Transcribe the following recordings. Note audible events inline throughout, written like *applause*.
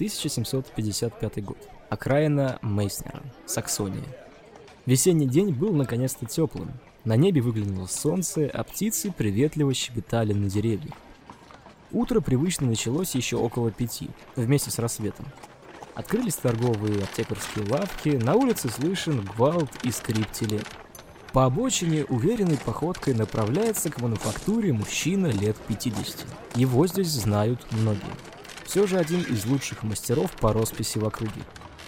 1755 год. Окраина Мейснера, Саксония. Весенний день был наконец-то теплым. На небе выглянуло солнце, а птицы приветливо щебетали на деревьях. Утро привычно началось еще около пяти, вместе с рассветом. Открылись торговые аптекарские лавки, на улице слышен гвалт и скрип телег. По обочине уверенной походкой направляется к мануфактуре мужчина лет 50. Его здесь знают многие. Все же один из лучших мастеров по росписи в округе.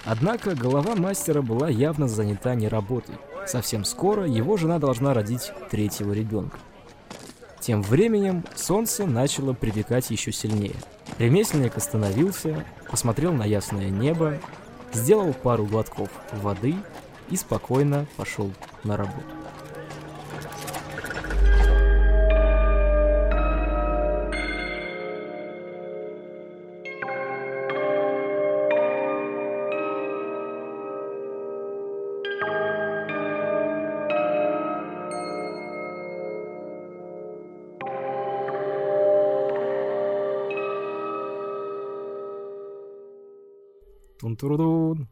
Однако голова мастера была явно занята не работой. Совсем скоро его жена должна родить третьего ребенка. Тем временем солнце начало припекать еще сильнее. Ремесленник остановился, посмотрел на ясное небо, сделал пару глотков воды и спокойно пошел на работу. Тун,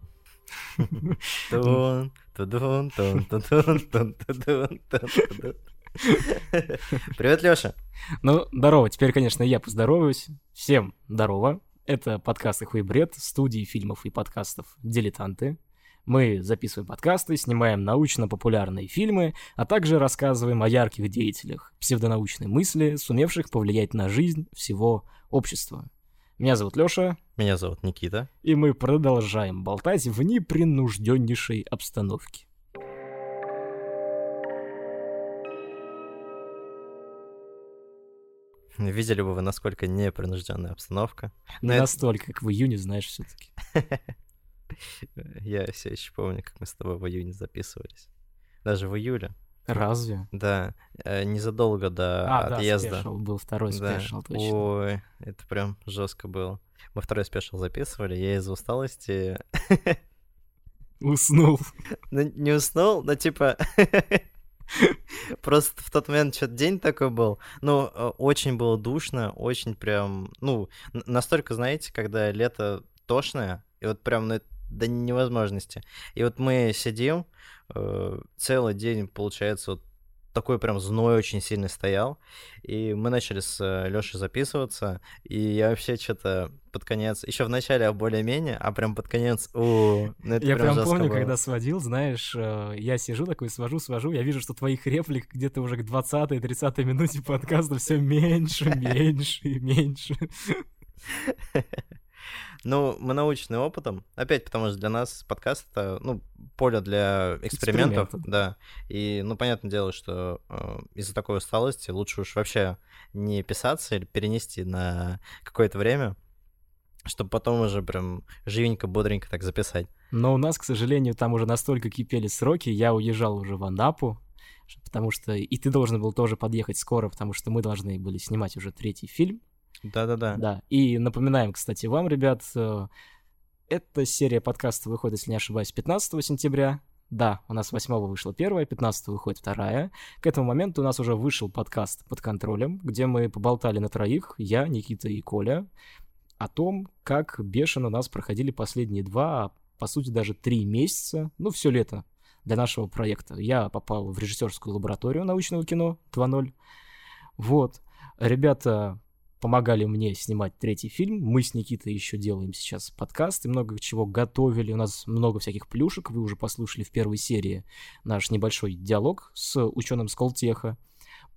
тудун, тун, тудун, тун, тудун, тун, тудун. Привет, Лёша. Ну, здорово. Теперь, конечно, я поздороваюсь. Всем здорово. Это подкаст «Их бред» студии фильмов и подкастов «Дилетанты». Мы записываем подкасты, снимаем научно-популярные фильмы, а также рассказываем о ярких деятелях псевдонаучной мысли, сумевших повлиять на жизнь всего общества. Меня зовут Лёша. Меня зовут Никита. И мы продолжаем болтать в непринужденнейшей обстановке. Видели бы вы, насколько непринужденная обстановка. Не Но настолько, это... как в июне, знаешь, все-таки. *laughs* Я все еще помню, как мы с тобой в июне записывались. Даже в июле. Разве? Да, э, незадолго до а, отъезда. Да, special, был второй special, да. точно. Ой, это прям жестко было. Мы второй спешл записывали, я из-за усталости... Уснул. *laughs* Ну, не уснул, но типа... *laughs* Просто в тот момент что-то день такой был. Ну, э, очень было душно, очень прям... Ну, настолько, знаете, когда лето тошное, и вот прям ну, до невозможности. И вот мы сидим, э, целый день, получается, вот такой прям зной очень сильно стоял. И мы начали с э, Лешей записываться. И я вообще что-то под конец, еще в начале а более-менее, а прям под конец, о, *laughs* ну это Я прям, прям помню, было. когда сводил, знаешь, э, я сижу такой, свожу, свожу, я вижу, что твоих реплик где-то уже к 20-30 минуте *laughs* подкаста все меньше, *laughs* меньше и меньше. Ну, мы научены опытом. Опять, потому что для нас подкаст это, ну, поле для экспериментов, Эксперименты. да. И, ну, понятное дело, что э, из-за такой усталости лучше уж вообще не писаться или перенести на какое-то время, чтобы потом уже прям живенько, бодренько так записать. Но у нас, к сожалению, там уже настолько кипели сроки, я уезжал уже в Анапу, потому что и ты должен был тоже подъехать скоро, потому что мы должны были снимать уже третий фильм. Да-да-да. Да. И напоминаем, кстати, вам, ребят, э, эта серия подкаста выходит, если не ошибаюсь, 15 сентября. Да, у нас 8 вышла первая, 15 выходит вторая. К этому моменту у нас уже вышел подкаст под контролем, где мы поболтали на троих, я, Никита и Коля, о том, как бешено у нас проходили последние два, а по сути даже три месяца, ну все лето для нашего проекта. Я попал в режиссерскую лабораторию научного кино 2.0. Вот. Ребята помогали мне снимать третий фильм. Мы с Никитой еще делаем сейчас подкаст и много чего готовили. У нас много всяких плюшек. Вы уже послушали в первой серии наш небольшой диалог с ученым Сколтеха.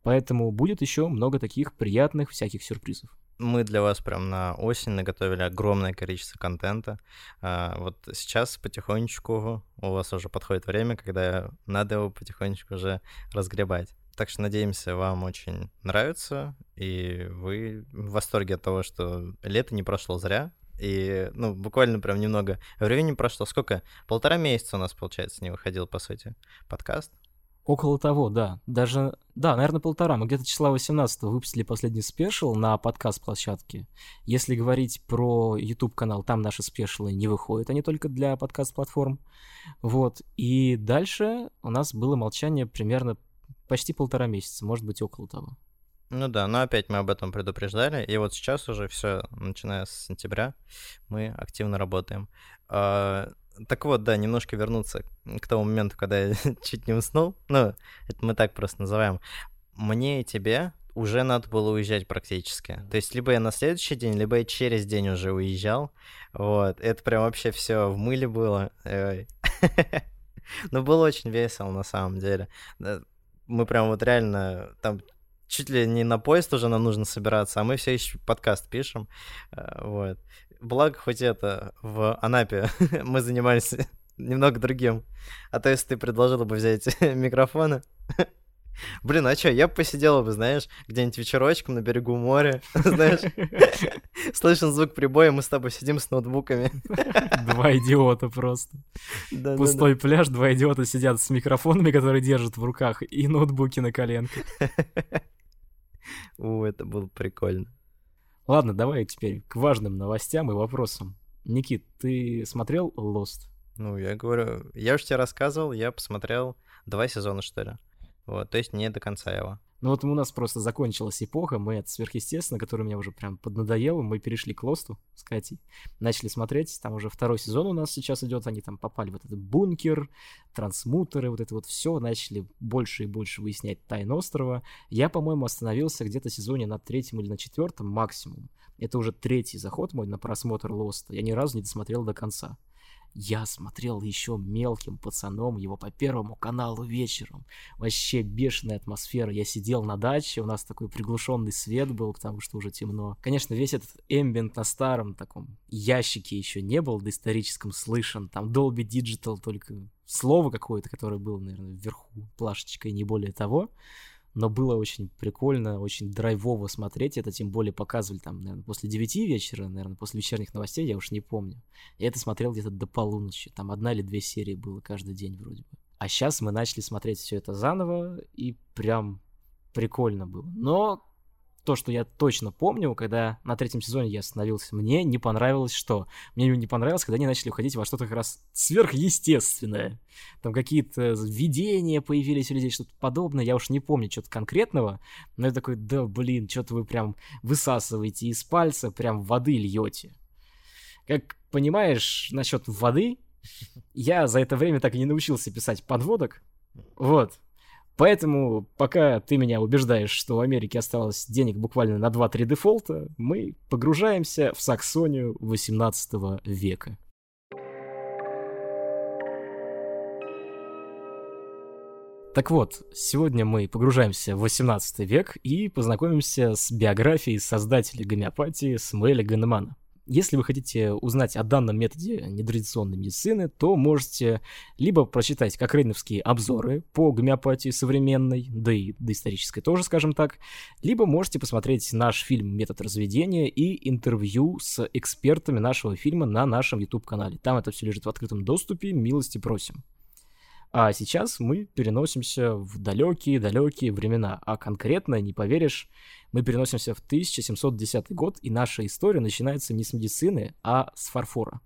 Поэтому будет еще много таких приятных всяких сюрпризов. Мы для вас прям на осень наготовили огромное количество контента. А, вот сейчас потихонечку у вас уже подходит время, когда надо его потихонечку уже разгребать. Так что надеемся, вам очень нравится, и вы в восторге от того, что лето не прошло зря. И, ну, буквально прям немного времени прошло. Сколько? Полтора месяца у нас, получается, не выходил, по сути, подкаст. Около того, да. Даже, да, наверное, полтора. Мы где-то числа 18 выпустили последний спешл на подкаст-площадке. Если говорить про YouTube-канал, там наши спешлы не выходят, они только для подкаст-платформ. Вот. И дальше у нас было молчание примерно почти полтора месяца, может быть, около того. Ну да, но опять мы об этом предупреждали, и вот сейчас уже все, начиная с сентября, мы активно работаем. А, так вот, да, немножко вернуться к тому моменту, когда я *laughs* чуть не уснул. Ну, это мы так просто называем. Мне и тебе уже надо было уезжать практически. То есть либо я на следующий день, либо я через день уже уезжал. Вот. Это прям вообще все в мыле было. *laughs* Но было очень весело на самом деле. Мы прям вот реально там чуть ли не на поезд уже нам нужно собираться, а мы все еще подкаст пишем. Э, вот. Благо, хоть это, в Анапе *laughs* мы занимались *laughs* немного другим. А то, если ты предложила бы взять *laughs* микрофоны, Блин, а что, я бы посидела бы, знаешь, где-нибудь вечерочком на берегу моря, *laughs* знаешь, *laughs* слышен звук прибоя, мы с тобой сидим с ноутбуками. *laughs* Два идиота просто. Пустой пляж, два идиота сидят с микрофонами, которые держат в руках, и ноутбуки на коленках. У, это было прикольно. Ладно, давай теперь к важным новостям и вопросам. Никит, ты смотрел Lost? Ну, я говорю, я уже тебе рассказывал, я посмотрел два сезона, что ли. Вот, то есть не до конца его. Ну вот у нас просто закончилась эпоха, мы от сверхъестественно, который меня уже прям поднадоело, мы перешли к Лосту с Катей, начали смотреть, там уже второй сезон у нас сейчас идет, они там попали в этот бункер, трансмутеры, вот это вот все, начали больше и больше выяснять тайн острова. Я, по-моему, остановился где-то сезоне на третьем или на четвертом максимум. Это уже третий заход мой на просмотр Лоста, я ни разу не досмотрел до конца. Я смотрел еще мелким пацаном его по первому каналу вечером. Вообще бешеная атмосфера. Я сидел на даче, у нас такой приглушенный свет был, потому что уже темно. Конечно, весь этот эмбиент на старом таком ящике еще не был доисторическом слышен. Там Dolby Digital только слово какое-то, которое было, наверное, вверху плашечкой, не более того но было очень прикольно, очень драйвово смотреть это, тем более показывали там, наверное, после 9 вечера, наверное, после вечерних новостей, я уж не помню. Я это смотрел где-то до полуночи, там одна или две серии было каждый день вроде бы. А сейчас мы начали смотреть все это заново, и прям прикольно было. Но то, что я точно помню, когда на третьем сезоне я остановился, мне не понравилось что? Мне не понравилось, когда они начали уходить во что-то как раз сверхъестественное. Там какие-то видения появились у людей, что-то подобное. Я уж не помню что-то конкретного, но я такой, да блин, что-то вы прям высасываете из пальца, прям воды льете. Как понимаешь, насчет воды, я за это время так и не научился писать подводок. Вот. Поэтому, пока ты меня убеждаешь, что в Америке осталось денег буквально на 2-3 дефолта, мы погружаемся в Саксонию 18 века. Так вот, сегодня мы погружаемся в 18 век и познакомимся с биографией создателя гомеопатии Смеля Ганемана. Если вы хотите узнать о данном методе нетрадиционной медицины, то можете либо прочитать кокрейновские обзоры по гомеопатии современной, да и доисторической тоже, скажем так, либо можете посмотреть наш фильм «Метод разведения» и интервью с экспертами нашего фильма на нашем YouTube-канале. Там это все лежит в открытом доступе, милости просим. А сейчас мы переносимся в далекие-далекие времена, а конкретно, не поверишь, мы переносимся в 1710 год, и наша история начинается не с медицины, а с фарфора.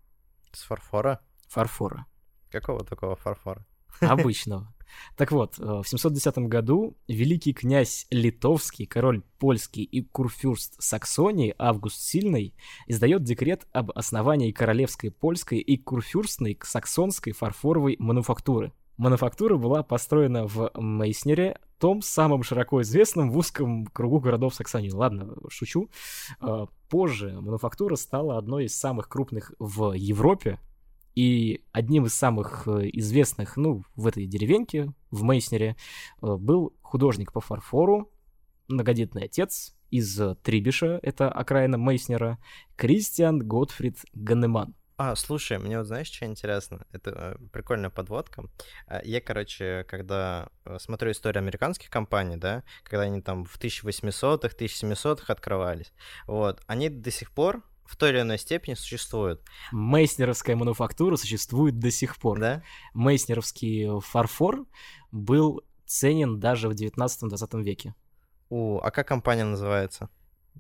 С фарфора? Фарфора. Какого такого фарфора? Обычного. Так вот, э, в 710 году великий князь Литовский, король польский и курфюрст Саксонии Август Сильный издает декрет об основании королевской польской и курфюрстной саксонской фарфоровой мануфактуры. Мануфактура была построена в Мейснере, том самом широко известном в узком кругу городов Саксонии. Ладно, шучу. А, позже мануфактура стала одной из самых крупных в Европе, и одним из самых э, известных, ну, в этой деревеньке, в Мейснере, э, был художник по фарфору, многодетный отец из Трибиша, это окраина Мейснера, Кристиан Готфрид Ганнеман. А, слушай, мне вот знаешь, что интересно? Это э, прикольная подводка. А, я, короче, когда э, смотрю историю американских компаний, да, когда они там в 1800-х, 1700-х открывались, вот, они до сих пор в той или иной степени существуют. Мейснеровская мануфактура существует до сих пор. Да? Мейснеровский фарфор был ценен даже в 19-20 веке. У, а как компания называется?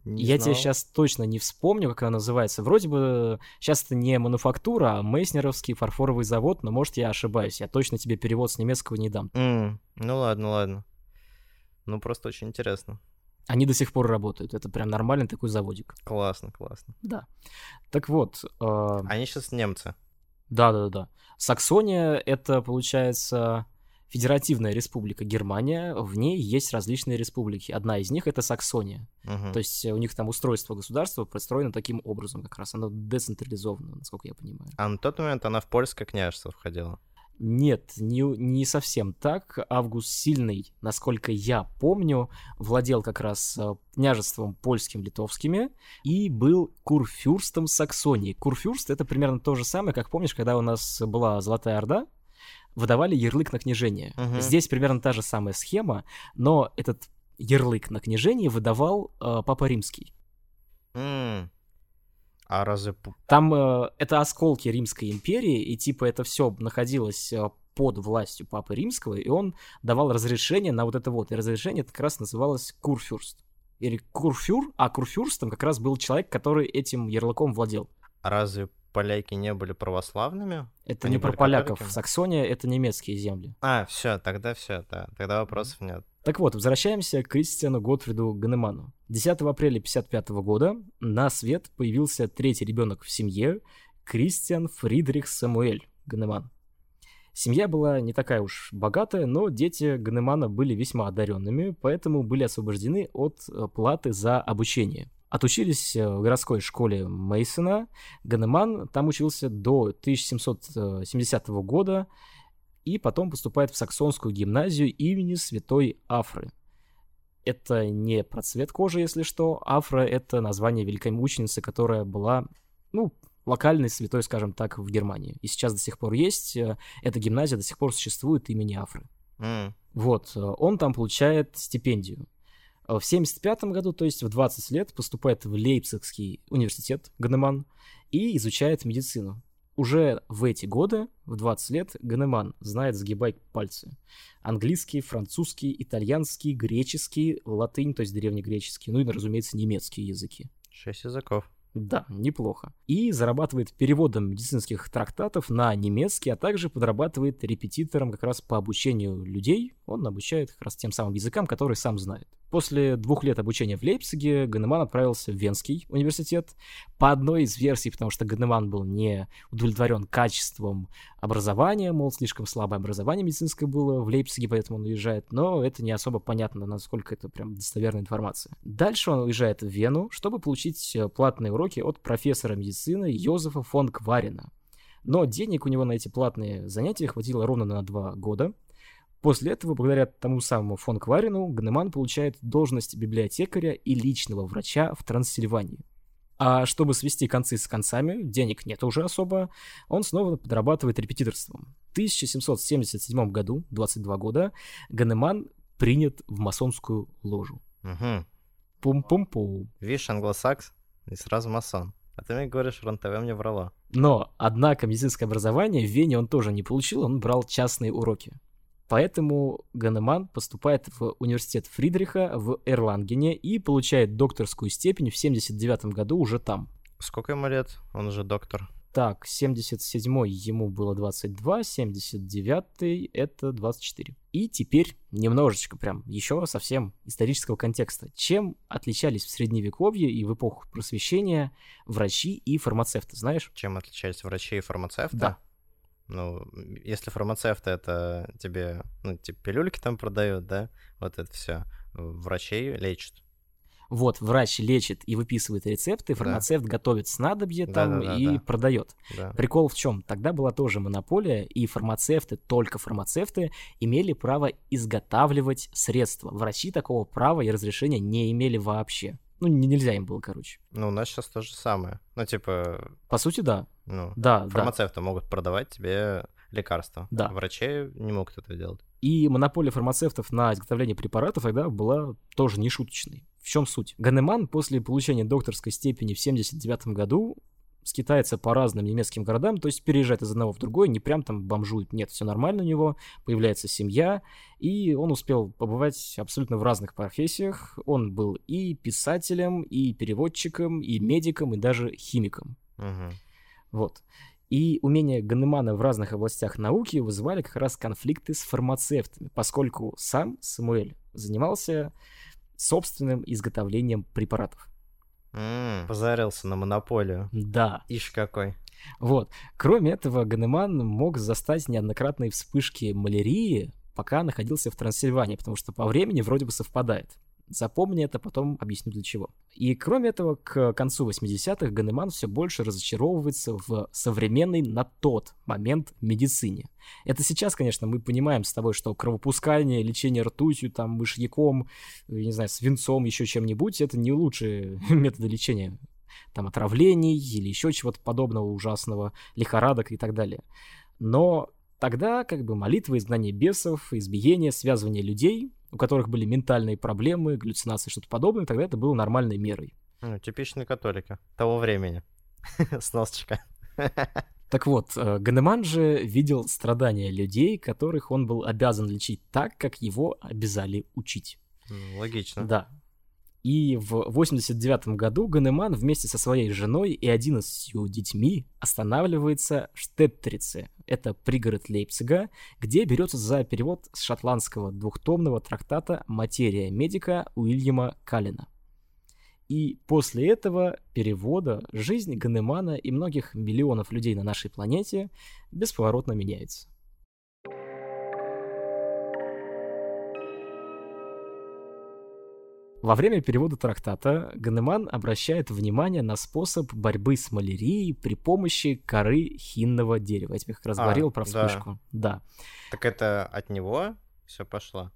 Не Я знал. тебе сейчас точно не вспомню, как она называется. Вроде бы сейчас это не мануфактура, а Мейснеровский фарфоровый завод, но может я ошибаюсь. Я точно тебе перевод с немецкого не дам. Mm, ну ладно, ладно. Ну просто очень интересно. Они до сих пор работают. Это прям нормальный такой заводик. Классно, классно. Да. Так вот. Э... Они сейчас немцы. Да, да, да. Саксония это получается Федеративная республика Германия, в ней есть различные республики. Одна из них это Саксония. Мгм. То есть э, у них там устройство государства построено таким образом как раз. Оно децентрализовано, насколько я понимаю. А на тот момент она в польское княжество входила. Нет, не, не совсем так. Август Сильный, насколько я помню, владел как раз э, княжеством польским, литовскими и был курфюрстом Саксонии. Курфюрст — это примерно то же самое, как помнишь, когда у нас была Золотая Орда, выдавали ярлык на княжение. Мгм. Здесь примерно та же самая схема, но этот ярлык на княжение выдавал э, Папа Римский. М. А разве... Там э, это осколки Римской империи, и типа это все находилось э, под властью Папы Римского, и он давал разрешение на вот это вот. И разрешение это как раз называлось Курфюрст. Или Курфюр, а Курфюрстом как раз был человек, который этим ярлыком владел. А разве поляки не были православными? Это не про поляков. католиками? Саксония — это немецкие земли. А, все, тогда все, да. Тогда вопросов нет. Так вот, возвращаемся к Кристиану Готфриду Ганеману. 10 апреля 1955 года на свет появился третий ребенок в семье Кристиан Фридрих Самуэль Ганеман. Семья была не такая уж богатая, но дети Ганемана были весьма одаренными, поэтому были освобождены от э, платы за обучение. Отучились э, в городской школе Мейсона. Ганеман там учился до 1770 года, и потом поступает в Саксонскую гимназию имени Святой Афры. Это не про цвет кожи, если что. Афра — это название великой мученицы, которая была, ну, локальной святой, скажем так, в Германии. И сейчас до сих пор есть. э, Эта гимназия до сих пор существует имени Афры. М. Вот, э, он там получает стипендию. Э, В 75 году, то есть в 20 лет, поступает в Лейпцигский университет Ганеман и изучает медицину. Уже в эти годы, в 20 лет, Ганеман знает сгибать пальцы. Английский, французский, итальянский, греческий, латынь, то есть древнегреческий, ну и, разумеется, немецкие языки. Шесть языков. Да, неплохо. И зарабатывает переводом медицинских трактатов на немецкий, а также подрабатывает репетитором как раз по обучению людей. Он обучает как раз тем самым языкам, которые сам знает. После двух лет обучения в Лейпциге Ганеман отправился в Венский университет. По одной из версий, потому что Ганеман был не удовлетворен качеством образования, мол, слишком слабое образование медицинское было в Лейпциге, поэтому он уезжает, но это не особо понятно, насколько это прям достоверная информация. Дальше он уезжает в Вену, чтобы получить э, платные уроки от профессора медицины Йозефа фон Кварина. Но денег у него на эти платные занятия хватило ровно на два года. После этого, благодаря тому самому фон Кварину, Гнеман получает должность библиотекаря и личного врача в Трансильвании. А чтобы свести концы с концами, денег нет уже особо, он снова подрабатывает репетиторством. В 1777 году, 22 года, Ганеман принят в масонскую ложу. Мгм. Пум-пум-пум. Видишь, англосакс и сразу масон. А ты мне говоришь, РНТВ мне врала. Но, однако, медицинское образование в Вене он тоже не получил, он брал частные уроки. Поэтому Ганеман поступает в университет Фридриха в Эрлангене и получает докторскую степень в 79 году уже там. Сколько ему лет? Он уже доктор. Так, 77-й ему было 22, 79-й это 24. И теперь немножечко прям еще совсем исторического контекста. Чем отличались в Средневековье и в эпоху просвещения врачи и фармацевты, знаешь? Чем отличаются врачи и фармацевты? Да. Ну, если фармацевты это тебе, ну, типа пилюльки там продают, да, вот это все. Врачей лечат. Вот, врач лечит и выписывает рецепты, Да. фармацевт готовит снадобье там Да-да-да, и да. продает. Да. Прикол в чем? Тогда была тоже монополия, и фармацевты, только фармацевты, имели право изготавливать средства. Врачи такого права и разрешения не имели вообще. Ну, не- нельзя им было, короче. Ну, у нас сейчас то же самое. Ну, типа, По сути, да. Ну, Да, да. фармацевты могут продавать тебе лекарства. Да. Врачи не могут этого делать. И монополия фармацевтов на изготовление препаратов тогда была тоже не шуточной. В чем суть? Ганеман после получения докторской степени в 79 году скитается по разным немецким городам, то есть переезжает из одного в другой, не прям там бомжует, нет, все нормально у него, появляется семья, и он успел побывать абсолютно в разных профессиях. Он был и писателем, и переводчиком, и медиком, и даже химиком. Мгм. Вот. И умения Ганемана в разных областях науки вызывали как раз конфликты с фармацевтами, поскольку сам Самуэль занимался собственным изготовлением препаратов. М, позарился на монополию. Да. Ишь какой. Вот. Кроме этого, Ганеман мог застать неоднократные вспышки малярии, пока находился в Трансильвании, потому что по времени вроде бы совпадает. Запомни это, потом объясню для чего. И кроме этого, к концу 80-х Ганеман все больше разочаровывается в современной на тот момент медицине. Это сейчас, конечно, мы понимаем с тобой, что кровопускание, лечение ртутью, там, мышьяком, не знаю, свинцом, еще чем-нибудь, это не лучшие *laughs* методы лечения там отравлений или еще чего-то подобного ужасного, лихорадок и так далее. Но тогда как бы молитва, изгнание бесов, избиение, связывание людей, у которых были ментальные проблемы, галлюцинации, что-то подобное, тогда это было нормальной мерой. Ну, типичные католики того времени. *laughs* Сносочка. *laughs* Так вот, э, Ганеман же видел страдания людей, которых он был обязан лечить так, как его обязали учить. Логично. Да. И в 89 году Ганеман вместе со своей женой и 11 детьми останавливается в Штеттрице. Это пригород Лейпцига, где берется за перевод с шотландского двухтомного трактата «Материя медика» Уильяма Каллина. И после этого перевода жизнь Ганемана и многих миллионов людей на нашей планете бесповоротно меняется. Во время перевода трактата Ганеман обращает внимание на способ борьбы с малярией при помощи коры хинного дерева. Я тебе как раз А, говорил про да. вспышку. Да. Так это от него все пошло?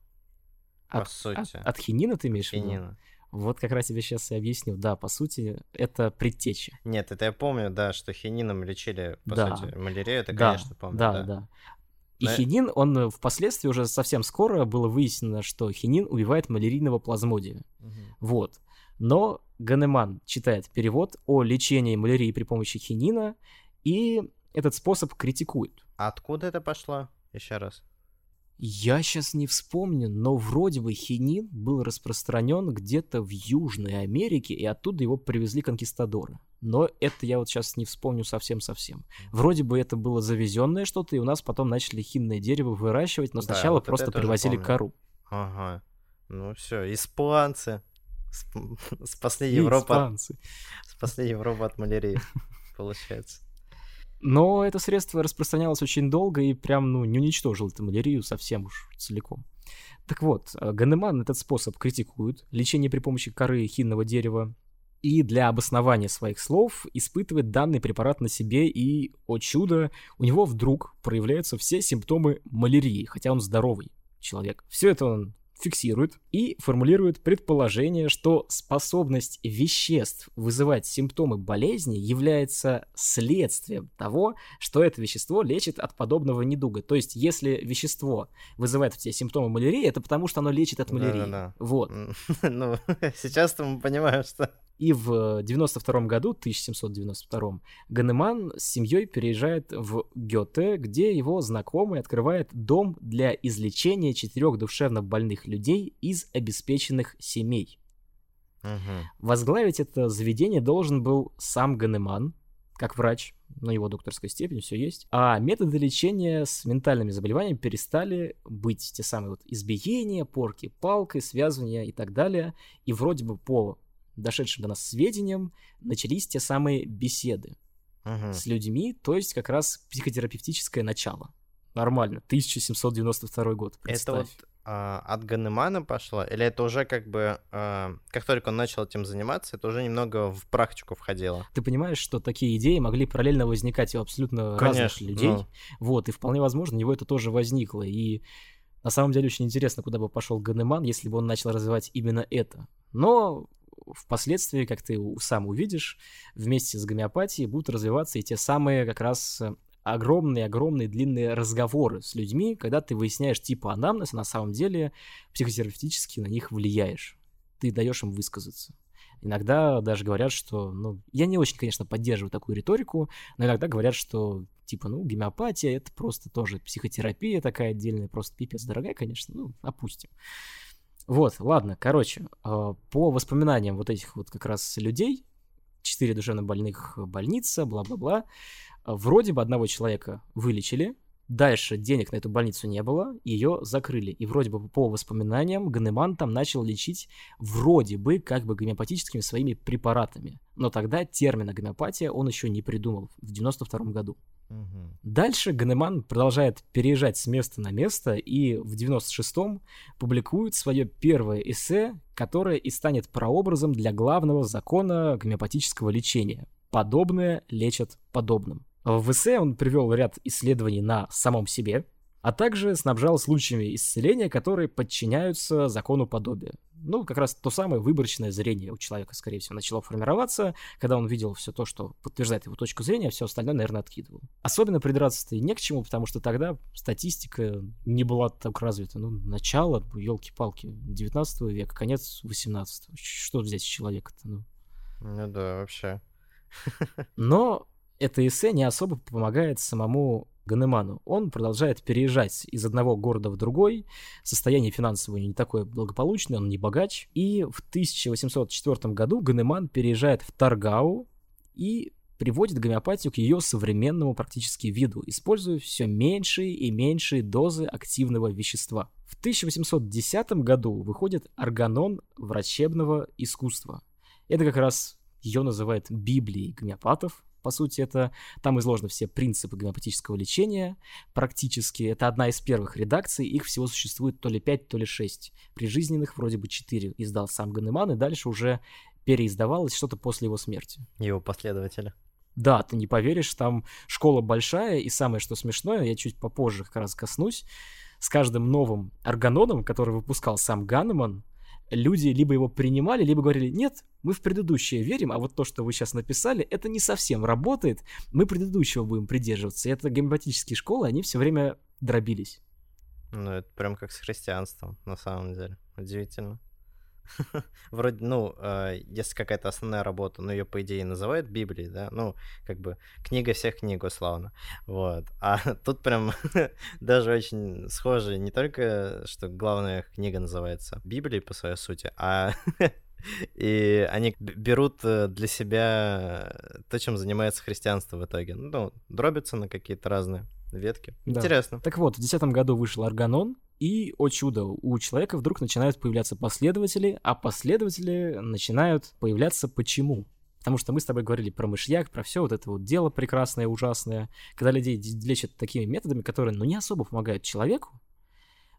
По От, сути. от- от хинина ты имеешь в виду? Хинина. Вот как раз тебе сейчас и объясню. Да, по сути, это предтеча. Нет, это я помню, да, что хинином лечили, по Да. сути, малярию, это, да, конечно, помню. да, да, И Но- хинин, он э, впоследствии уже совсем скоро было выяснено, что хинин убивает малярийного плазмодия. Мгм. Вот. Но Ганеман читает перевод о лечении малярии при помощи хинина, и этот способ критикует. А откуда это пошло? Еще раз. Я сейчас не вспомню, но вроде бы хинин был распространен где-то в Южной Америке, и оттуда его привезли конкистадоры. Но это я вот сейчас не вспомню совсем-совсем. Вроде бы это было завезенное что-то, и у нас потом начали хинное дерево выращивать, но Да, сначала вот это просто привозили кору. Ага. Ну все, испанцы. Сп- *laughs* Спасли Европу, испанцы. спасли Европу от малярии, получается. Но это средство распространялось очень долго и прям, ну, не уничтожило эту малярию совсем уж целиком. Так вот, э, Ганеман этот способ критикует, лечение при помощи коры хинного дерева, и для обоснования своих слов испытывает данный препарат на себе, и, о чудо, у него вдруг проявляются все симптомы малярии, хотя он здоровый человек. Все это он фиксирует и формулирует предположение, что способность веществ вызывать симптомы болезни является следствием того, что это вещество лечит от подобного недуга. То есть, если вещество вызывает в тебе симптомы малярии, это потому, что оно лечит от малярии. Да-да-да. Вот. М, *laughs* Ну, *laughs* сейчас-то мы понимаем, что... И в 92 году, 1792, Ганеман с семьей переезжает в Гёте, где его знакомый открывает дом для излечения четырех душевно больных людей из обеспеченных семей. Мгм. Возглавить это заведение должен был сам Ганеман, как врач, на его докторской степени все есть. А методы лечения с ментальными заболеваниями перестали быть те самые вот избиения, порки палкой, связывания и так далее. И вроде бы по дошедшим до нас сведениям начались те самые беседы Мгм. с людьми, то есть как раз психотерапевтическое начало. Нормально, 1792 год, Это представь. вот а, от Ганемана пошло? Или это уже как бы, а, как только он начал этим заниматься, это уже немного в практику входило? Ты понимаешь, что такие идеи могли параллельно возникать у абсолютно разных Конечно, людей. ну. Вот, и вполне возможно, у него это тоже возникло. И на самом деле очень интересно, куда бы пошел Ганеман, если бы он начал развивать именно это. Но впоследствии, как ты сам увидишь, вместе с гомеопатией будут развиваться и те самые как раз э, огромные-огромные длинные разговоры с людьми, когда ты выясняешь типа анамнез, а на самом деле психотерапевтически на них влияешь. Ты даешь им высказаться. Иногда даже говорят, что, ну, я не очень, конечно, поддерживаю такую риторику, но иногда говорят, что, типа, ну, гомеопатия — это просто тоже психотерапия такая отдельная, просто пипец дорогая, конечно, ну, опустим. Вот, ладно, короче, э, по воспоминаниям вот этих вот как раз людей, четыре душевно больных больница, бла-бла-бла, э, вроде бы одного человека вылечили, Дальше денег на эту больницу не было, ее закрыли. И вроде бы по воспоминаниям Ганеман там начал лечить вроде бы как бы гомеопатическими своими препаратами. Но тогда термина гомеопатия он еще не придумал в 92 году. Дальше Ганеман продолжает переезжать с места на место и в 96-м публикует свое первое эссе, которое и станет прообразом для главного закона гомеопатического лечения. Подобное лечат подобным. В эссе он привел ряд исследований на самом себе, а также снабжал случаями исцеления, которые подчиняются закону подобия. Ну, как раз то самое выборочное зрение у человека, скорее всего, начало формироваться, когда он видел все то, что подтверждает его точку зрения, все остальное, наверное, откидывал. Особенно придраться-то и не к чему, потому что тогда статистика не была так развита. Ну, начало, елки-палки, 19 века, конец 18 Что взять с человека-то? Ну, Ну да, вообще. но это эссе не особо помогает самому Ганеману. Он продолжает переезжать из одного города в другой. Состояние финансовое не такое благополучное, он не богач. И в 1804 году Ганеман переезжает в Таргау и приводит гомеопатию к ее современному практически виду, используя все меньшие и меньшие дозы активного вещества. В 1810 году выходит органон врачебного искусства. Это как раз ее называют Библией гомеопатов. По сути, это там изложены все принципы гомеопатического лечения. Практически это одна из первых редакций. Их всего существует то ли 5, то ли 6. Прижизненных вроде бы 4 издал сам Ганеман, и дальше уже переиздавалось что-то после его смерти. Его последователи. Да, ты не поверишь, там школа большая, и самое что смешное, я чуть попозже как раз коснусь, с каждым новым органоном, который выпускал сам Ганеман, люди либо его принимали, либо говорили, нет, мы в предыдущее верим, а вот то, что вы сейчас написали, это не совсем работает, мы предыдущего будем придерживаться. И это гомеопатические школы, они все время дробились. Ну, это прям как с христианством, на самом деле. Удивительно. *laughs* Вроде, ну, э, если какая-то основная работа, ну, ее, по идее, называют Библией, да, ну, как бы книга всех книг, условно, вот. *laughs* А тут прям *laughs* даже очень схоже, не только, что главная книга называется Библией по своей сути, а и они берут э, для себя то, чем занимается христианство в итоге. Ну, дробятся на какие-то разные ветки. Да. Интересно. Так вот, в 2010 году вышел Органон, и, о чудо, у человека вдруг начинают появляться последователи, а последователи начинают появляться почему? Потому что мы с тобой говорили про мышьяк, про все вот это вот дело прекрасное, ужасное. Когда людей лечат такими методами, которые, ну, не особо помогают человеку,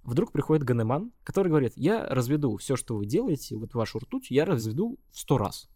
вдруг приходит Ганеман, который говорит, я разведу все, что вы делаете, вот вашу ртуть, я разведу в сто раз.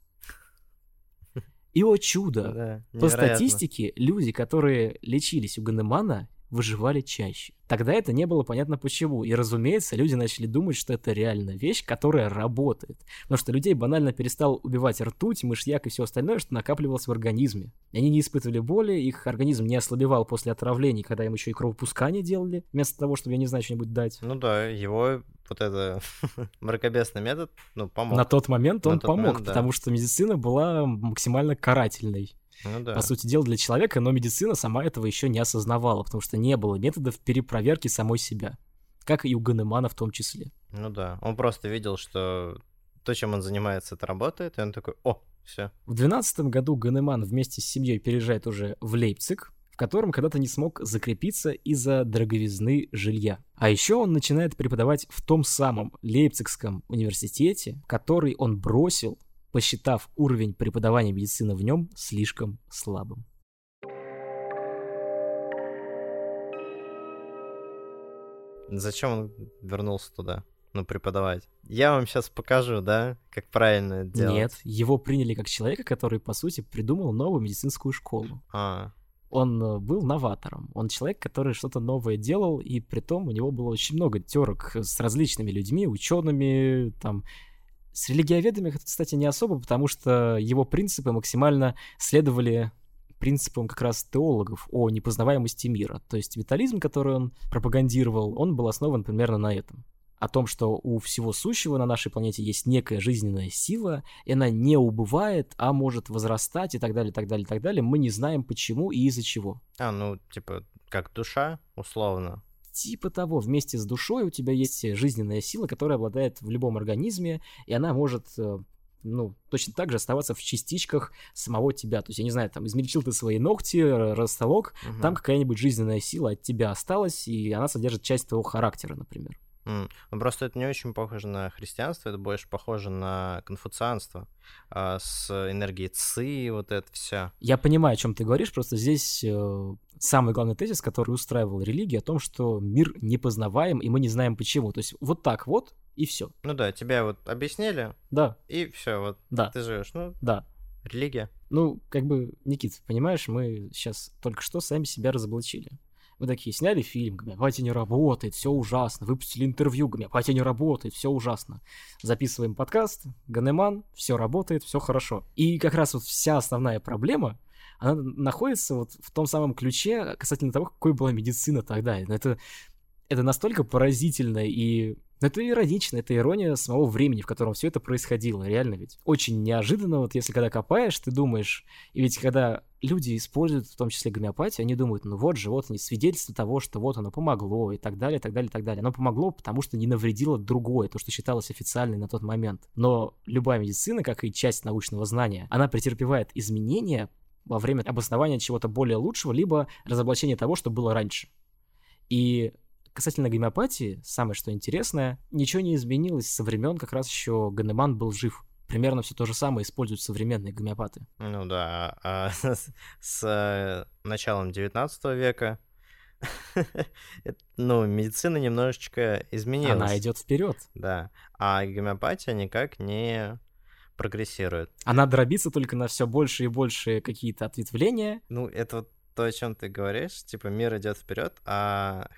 И, о чудо, Да, по статистике, люди, которые лечились у Ганемана, выживали чаще. Тогда это не было понятно почему. И, разумеется, люди начали думать, что это реально вещь, которая работает. Потому что людей банально перестал убивать ртуть, мышьяк и все остальное, что накапливалось в организме. Они не испытывали боли, их организм не ослабевал после отравлений, когда им еще и кровопускание делали, вместо того, чтобы, я не знаю, что-нибудь дать. Ну да, его вот это *laughs* мракобесный метод, ну, помог. На тот момент он тот помог, момент, да. потому что медицина была максимально карательной. Ну да. по сути дела, для человека, но медицина сама этого еще не осознавала, потому что не было методов перепроверки самой себя, как и у Ганемана в том числе. Ну да. Он просто видел, что то, чем он занимается, это работает, и он такой, о, все. В 12 году Ганеман вместе с семьей переезжает уже в Лейпциг, в котором когда-то не смог закрепиться из-за дороговизны жилья. А еще он начинает преподавать в том самом Лейпцигском университете, который он бросил, посчитав уровень преподавания медицины в нем слишком слабым. Зачем он вернулся туда? Ну, преподавать. Я вам сейчас покажу, да, как правильно это делать. Нет, его приняли как человека, который, по сути, придумал новую медицинскую школу. А, Он э, был новатором. Он человек, который что-то новое делал, и при том у него было очень много терок с различными людьми, учеными, там, с религиоведами, кстати, не особо, потому что его принципы максимально следовали принципам как раз теологов о непознаваемости мира. То есть витализм, который он пропагандировал, он был основан примерно на этом. О том, что у всего сущего на нашей планете есть некая жизненная сила, и она не убывает, а может возрастать и так далее, так далее, так далее. Мы не знаем почему и из-за чего. а, ну, типа, как душа, условно. Типа того, вместе с душой у тебя есть жизненная сила, которая обладает в любом организме, и она может э, ну, точно так же оставаться в частичках самого тебя. То есть, я не знаю, там, измельчил ты свои ногти, растолок, угу. там какая-нибудь жизненная сила от тебя осталась, и она содержит часть твоего характера, например. Mm. Ну, просто это не очень похоже на христианство, это больше похоже на конфуцианство а, с энергией ци, вот это все. Я понимаю, о чем ты говоришь, просто здесь э, самый главный тезис, который устраивал религия, о том, что мир непознаваем, и мы не знаем почему. То есть вот так вот, и все. Ну да, тебя вот объяснили. Да. И все, вот да. ты живешь. Ну, да. Религия. Ну, как бы, Никит, понимаешь, мы сейчас только что сами себя разоблачили. Мы такие сняли фильм, гомеопатия не работает, все ужасно. Выпустили интервью, гомеопатия не работает, все ужасно. Записываем подкаст, Ганеман, все работает, все хорошо. И как раз вот вся основная проблема, она находится вот в том самом ключе касательно того, какой была медицина тогда. Это, это настолько поразительно и это иронично, это ирония самого времени, в котором все это происходило, реально ведь. Очень неожиданно, вот если когда копаешь, ты думаешь, и ведь когда люди используют в том числе гомеопатию, они думают, ну вот же, вот они, свидетельство того, что вот оно помогло, и так далее, и так далее, и так далее. Оно помогло, потому что не навредило другое, то, что считалось официальной на тот момент. Но любая медицина, как и часть научного знания, она претерпевает изменения во время обоснования чего-то более лучшего, либо разоблачения того, что было раньше. И Касательно гомеопатии, самое что интересное, ничего не изменилось со времен, как раз еще Ганеман был жив. Примерно все то же самое используют современные гомеопаты. Ну да, а с, с э, началом 19 века *laughs* ну, медицина немножечко изменилась. Она идет вперед. Да. А гомеопатия никак не прогрессирует. Она дробится только на все больше и больше какие-то ответвления. Ну, это вот то, о чем ты говоришь, типа мир идет вперед, а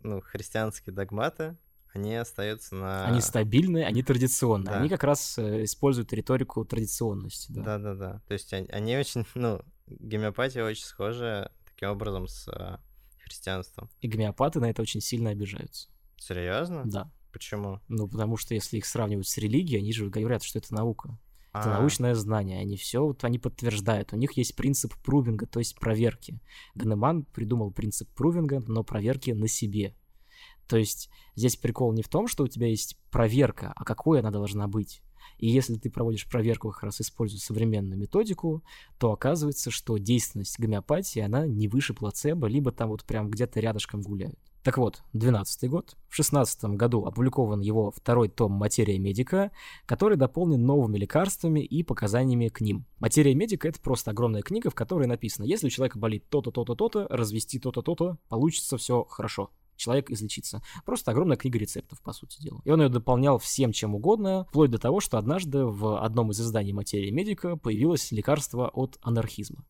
ну, христианские догматы, они остаются на... Они стабильные, они традиционные. Да. Они как раз э, используют риторику традиционности. Да, да, да. да. То есть они, они очень, *laughs* ну, гомеопатия очень схожа таким образом с а, христианством. И гомеопаты на это очень сильно обижаются. Серьезно? Да. Почему? Ну, потому что если их сравнивать с религией, они же говорят, что это наука. Это а. научное знание, они все вот они подтверждают. У них есть принцип прувинга, то есть проверки. Ганеман придумал принцип прувинга, но проверки на себе. То есть здесь прикол не в том, что у тебя есть проверка, а какой она должна быть. И если ты проводишь проверку, как раз используя современную методику, то оказывается, что действенность гомеопатии, она не выше плацебо, либо там вот прям где-то рядышком гуляет. Так вот, 12 год. В 16 году опубликован его второй том «Материя медика», который дополнен новыми лекарствами и показаниями к ним. «Материя медика» — это просто огромная книга, в которой написано, если у человека болит то-то, то-то, то-то, развести то-то, то-то, получится все хорошо человек излечится. Просто огромная книга рецептов, по сути дела. И он ее дополнял всем чем угодно, вплоть до того, что однажды в одном из изданий «Материя медика» появилось лекарство от анархизма.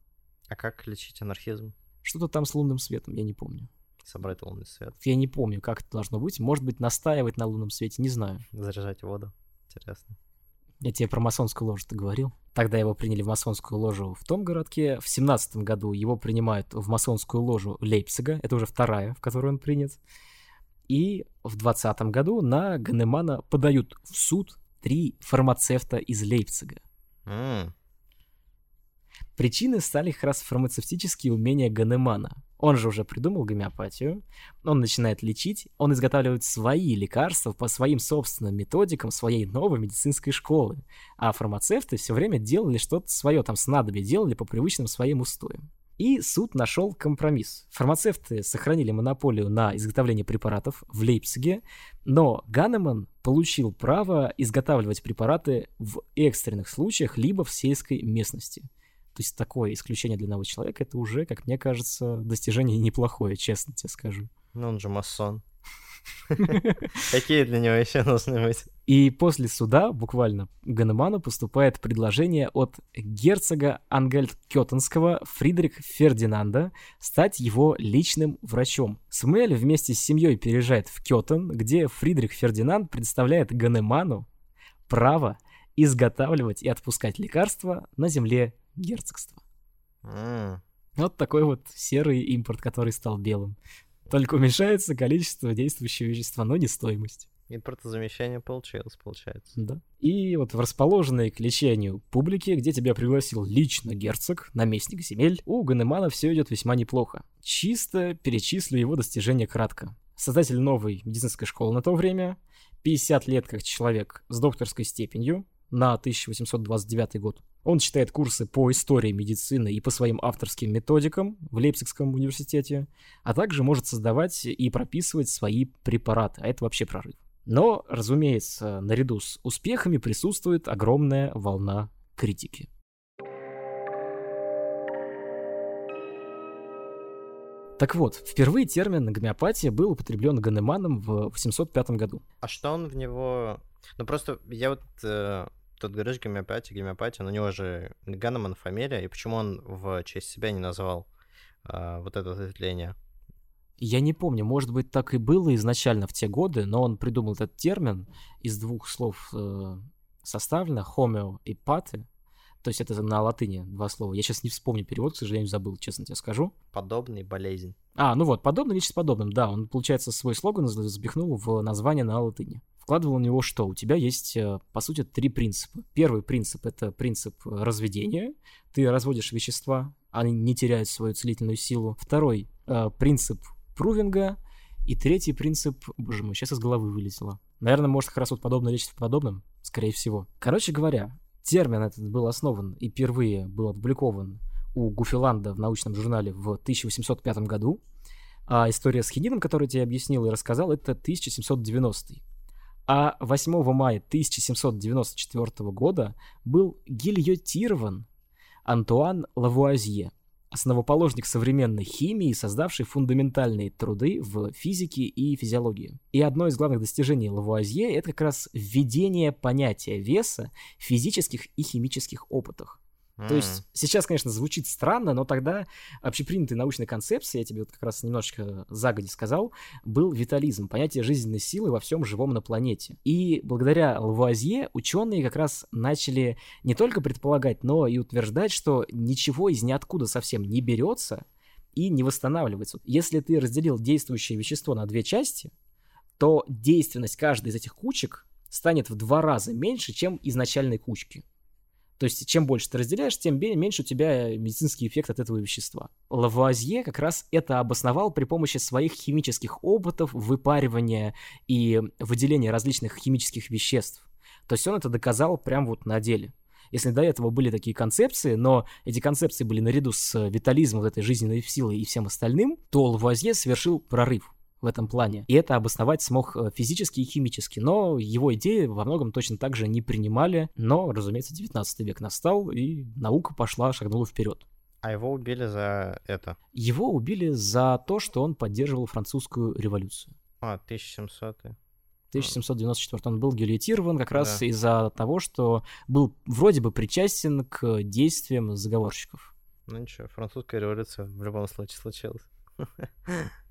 А как лечить анархизм? Что-то там с лунным светом, я не помню собрать лунный свет. Я не помню, как это должно быть. Может быть, настаивать на лунном свете, не знаю. Заряжать воду. Интересно. Я тебе про масонскую ложу-то говорил. Тогда его приняли в масонскую ложу в том городке. В семнадцатом году его принимают в масонскую ложу Лейпцига. Это уже вторая, в которой он принят. И в двадцатом году на Ганемана подают в суд три фармацевта из Лейпцига. Mm. Причиной стали как раз фармацевтические умения Ганемана. Он же уже придумал гомеопатию, он начинает лечить, он изготавливает свои лекарства по своим собственным методикам своей новой медицинской школы, а фармацевты все время делали что-то свое, там снадобье делали по привычным своим устоям. И суд нашел компромисс. Фармацевты сохранили монополию на изготовление препаратов в Лейпциге, но Ганнеман получил право изготавливать препараты в экстренных случаях либо в сельской местности – то есть такое исключение для одного человека, это уже, как мне кажется, достижение неплохое, честно тебе скажу. Ну он же масон. *laughs* Какие для него еще нужны быть? И после суда буквально Ганеману поступает предложение от герцога Ангельд-Кётенского Фридриха Фердинанда стать его личным врачом. Смель вместе с семьей переезжает в Кётен, где Фридрих Фердинанд представляет Ганеману право изготавливать и отпускать лекарства на земле герцогства. Mm. Вот такой вот серый импорт, который стал белым. Только уменьшается количество действующего вещества, но не стоимость. Импортозамещение получилось, получается. Да. И вот в расположенной к лечению публике, где тебя пригласил лично герцог, наместник земель, у Ганемана все идет весьма неплохо. Чисто перечислю его достижения кратко. Создатель новой медицинской школы на то время, 50 лет как человек с докторской степенью, на 1829 год. Он читает курсы по истории медицины и по своим авторским методикам в Лейпцигском университете, а также может создавать и прописывать свои препараты, а это вообще прорыв. Но, разумеется, наряду с успехами присутствует огромная волна критики. Так вот, впервые термин гомеопатия был употреблен Ганеманом в 805 году. А что он в него... Ну просто я вот... Э, тут говоришь гомеопатия, гомеопатия, но у него же Ганеман фамилия, и почему он в честь себя не назвал э, вот это ответвление? Я не помню, может быть, так и было изначально в те годы, но он придумал этот термин из двух слов э, составлено, хомео и паты, то есть это на латыни два слова. Я сейчас не вспомню перевод, к сожалению, забыл, честно тебе скажу. Подобный болезнь. А, ну вот, подобный с подобным, да. Он, получается, свой слоган запихнул в название на латыни. Вкладывал в него что? У тебя есть, э, по сути, три принципа. Первый принцип — это принцип разведения. Ты разводишь вещества, они не теряют свою целительную силу. Второй э, принцип прувинга. И третий принцип... Боже мой, сейчас из головы вылетело. Наверное, может, как раз вот подобная вещь в подобном, скорее всего. Короче говоря, Термин этот был основан и впервые был опубликован у Гуфиланда в научном журнале в 1805 году. А история с хинином, которую я тебе объяснил и рассказал, это 1790. А 8 мая 1794 года был гильотирован Антуан Лавуазье, основоположник современной химии, создавший фундаментальные труды в физике и физиологии. И одно из главных достижений Лавуазье — это как раз введение понятия веса в физических и химических опытах. Mm. То есть сейчас, конечно, звучит странно, но тогда общепринятой научной концепцией, я тебе вот как раз немножечко загоди сказал, был витализм, понятие жизненной силы во всем живом на планете. И благодаря Лавуазье ученые как раз начали не только предполагать, но и утверждать, что ничего из ниоткуда совсем не берется и не восстанавливается. Если ты разделил действующее вещество на две части, то действенность каждой из этих кучек станет в два раза меньше, чем изначальной кучки. То есть, чем больше ты разделяешь, тем меньше у тебя медицинский эффект от этого вещества. Лавуазье как раз это обосновал при помощи своих химических опытов, выпаривания и выделения различных химических веществ. То есть он это доказал прямо вот на деле. Если до этого были такие концепции, но эти концепции были наряду с витализмом, вот этой жизненной силой и всем остальным, то Лавуазье совершил прорыв в этом плане. И это обосновать смог э, физически и химически. Но его идеи во многом точно так же не принимали. Но, разумеется, 19 век настал, и наука пошла, шагнула вперед. А его убили за это? Его убили за то, что он поддерживал французскую революцию. А, 1700 1794 он был гильотирован как раз да. из-за того, что был вроде бы причастен к действиям заговорщиков. Ну ничего, французская революция в любом случае случилась. *laughs*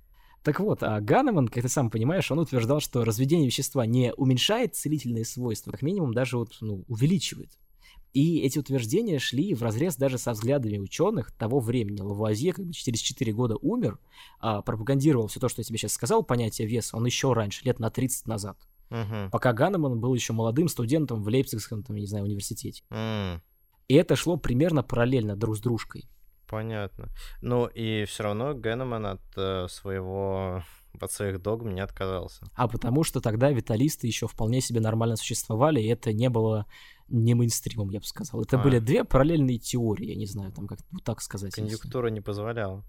Так вот, а Ганеман, как ты сам понимаешь, он утверждал, что разведение вещества не уменьшает целительные свойства, как минимум даже вот, ну, увеличивает. И эти утверждения шли в разрез даже со взглядами ученых того времени. Лавуазье как бы через 4 года умер, а пропагандировал все то, что я тебе сейчас сказал, понятие веса, он еще раньше, лет на 30 назад. Uh-huh. Пока Ганеман был еще молодым студентом в Лейпцигском, там, не знаю, университете. Uh-huh. И это шло примерно параллельно друг с дружкой. Понятно. Ну и все равно Геннеман от э, своего *laughs* от своих догм не отказался. А потому что тогда виталисты еще вполне себе нормально существовали, и это не было не мейнстримом, я бы сказал. Это а. были две параллельные теории, я не знаю, там как вот так сказать. Конъюнктура не позволяла.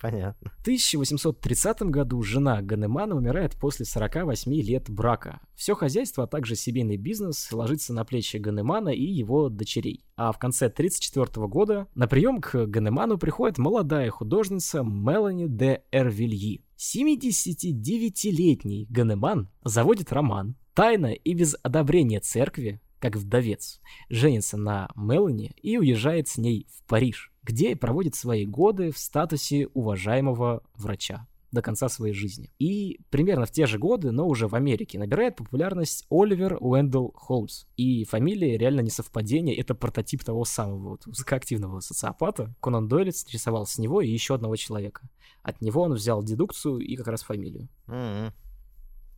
Понятно. В 1830 году жена Ганемана умирает после 48 лет брака. Все хозяйство, а также семейный бизнес ложится на плечи Ганемана и его дочерей. А в конце 1934 года на прием к Ганеману приходит молодая художница Мелани де Эрвильи. 79-летний Ганеман заводит роман тайно и без одобрения церкви, как вдовец, женится на Мелани и уезжает с ней в Париж где проводит свои годы в статусе уважаемого врача до конца своей жизни. И примерно в те же годы, но уже в Америке, набирает популярность Оливер Уэндell Холмс. И фамилия реально не совпадение, это прототип того самого вот, высокоактивного социопата. Конан Дойль рисовал с него и еще одного человека. От него он взял дедукцию и как раз фамилию. Mm-hmm.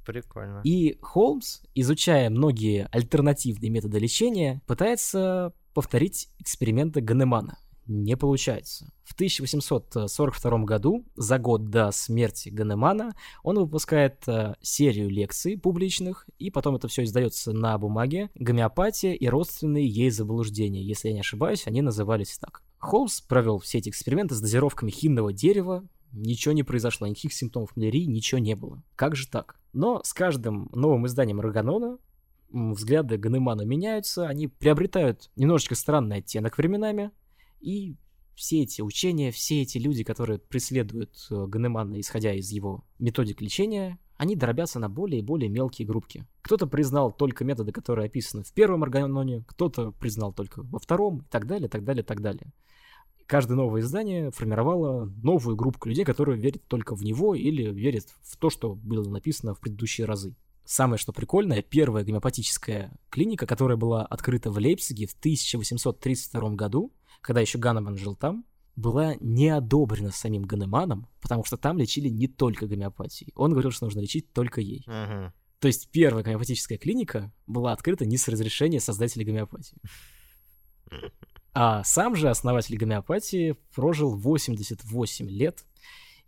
Прикольно. И Холмс, изучая многие альтернативные методы лечения, пытается повторить эксперименты Ганемана Не получается. В 1842 году, за год до смерти Ганемана, он выпускает э, серию лекций публичных, и потом это все издается на бумаге «Гомеопатия и родственные ей заблуждения». Если я не ошибаюсь, они назывались так. Холмс провел все эти эксперименты с дозировками хинного дерева, ничего не произошло, никаких симптомов малярии, ничего не было. Как же так? Но с каждым новым изданием Роганона взгляды Ганемана меняются, они приобретают немножечко странный оттенок временами, и все эти учения, все эти люди, которые преследуют э, Ганемана, исходя из его методик лечения, они дробятся на более и более мелкие группки. Кто-то признал только методы, которые описаны в первом органоне, кто-то признал только во втором, и так далее, так далее, так далее. Каждое новое издание формировало новую группу людей, которые верят только в него или верят в то, что было написано в предыдущие разы. Самое что прикольное, первая гомеопатическая клиника, которая была открыта в Лейпциге в 1832 году, когда еще Ганнеман жил там, была не одобрена самим Ганеманом, потому что там лечили не только гомеопатией. Он говорил, что нужно лечить только ей. Мгм. То есть первая гомеопатическая клиника была открыта не с разрешения создателей гомеопатии. *laughs* А сам же основатель гомеопатии прожил 88 лет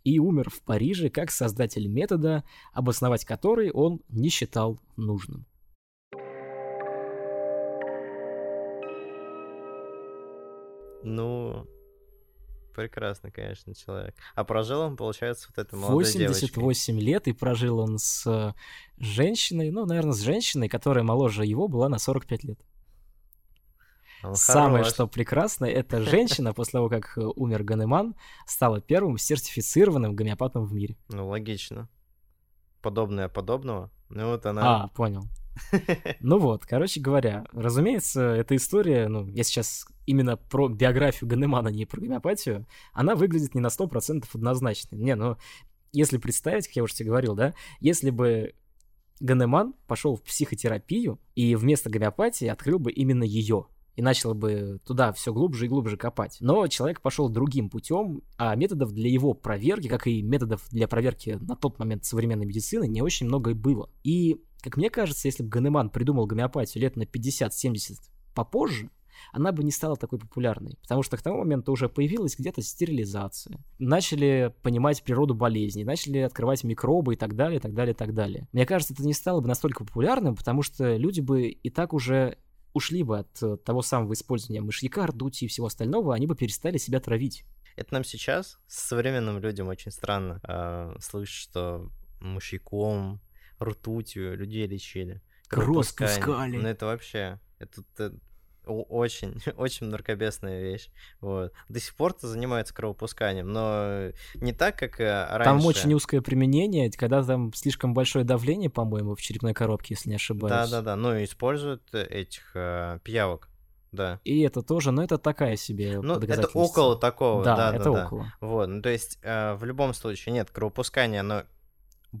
и умер в Париже как создатель метода, обосновать который он не считал нужным. Ну, прекрасный, конечно, человек. А прожил он, получается, вот этой молодой девочкой. 88 лет, и прожил он с э, женщиной, ну, наверное, с женщиной, которая моложе его была на 45 лет. Он Самое, хорош. что прекрасно, эта *laughs* женщина, после того, как э, умер Ганеман, стала первым сертифицированным гомеопатом в мире. Ну, логично. Подобное подобного. Ну, вот она... А, понял. *laughs* Ну вот, короче говоря, разумеется, эта история, ну, я сейчас именно про биографию Ганемана, не про гомеопатию, она выглядит не на 100% однозначной. Не, ну, если представить, как я уже тебе говорил, да, если бы Ганеман пошел в психотерапию и вместо гомеопатии открыл бы именно ее, и начал бы туда все глубже и глубже копать. Но человек пошел другим путем, а методов для его проверки, как и методов для проверки на тот момент современной медицины, не очень много и было. И, как мне кажется, если бы Ганеман придумал гомеопатию лет на 50-70 попозже, она бы не стала такой популярной, потому что к тому моменту уже появилась где-то стерилизация. Начали понимать природу болезней, начали открывать микробы и так далее, так далее, так далее. Мне кажется, это не стало бы настолько популярным, потому что люди бы и так уже ушли бы от э, того самого использования мышьяка, ртути и всего остального, они бы перестали себя травить. Это нам сейчас, современным людям, очень странно э, слышать, что мышьяком, ртутью людей лечили. Кровь пускали. Ну, это вообще... Это, это очень, *laughs* очень наркобесная вещь. Вот. До сих пор-то занимаются кровопусканием, но не так, как э, раньше. Там очень узкое применение, когда там слишком большое давление, по-моему, в черепной коробке, если не ошибаюсь. Да-да-да, ну, используют э, этих э, пиявок, да. И это тоже, но это такая себе Ну, это около такого, Да, да, это да. около. Вот, ну то есть э, в любом случае нет, кровопускание, оно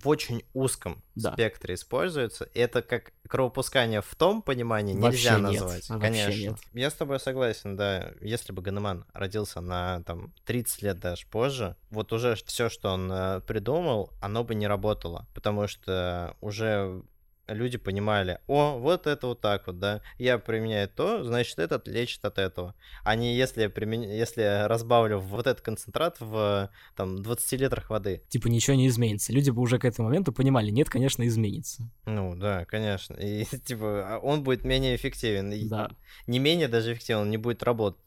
в очень узком Да. спектре используется. И это как кровопускание в том понимании Вообще нельзя нет, назвать, вообще конечно. нет. Я с тобой согласен, да. Если бы Ганеман родился на там 30 лет даже позже, вот уже все, что он э, придумал, оно бы не работало, потому что уже люди понимали, о, вот это вот так вот, да, я применяю то, значит, этот лечит от этого. А не если, я применя- если я разбавлю вот этот концентрат в там 20 литрах воды. Типа ничего не изменится. Люди бы уже к этому моменту понимали, нет, конечно, изменится. Ну, да, конечно. И, *laughs* типа, а он будет менее эффективен. И Да. Не менее даже эффективен, он не будет работать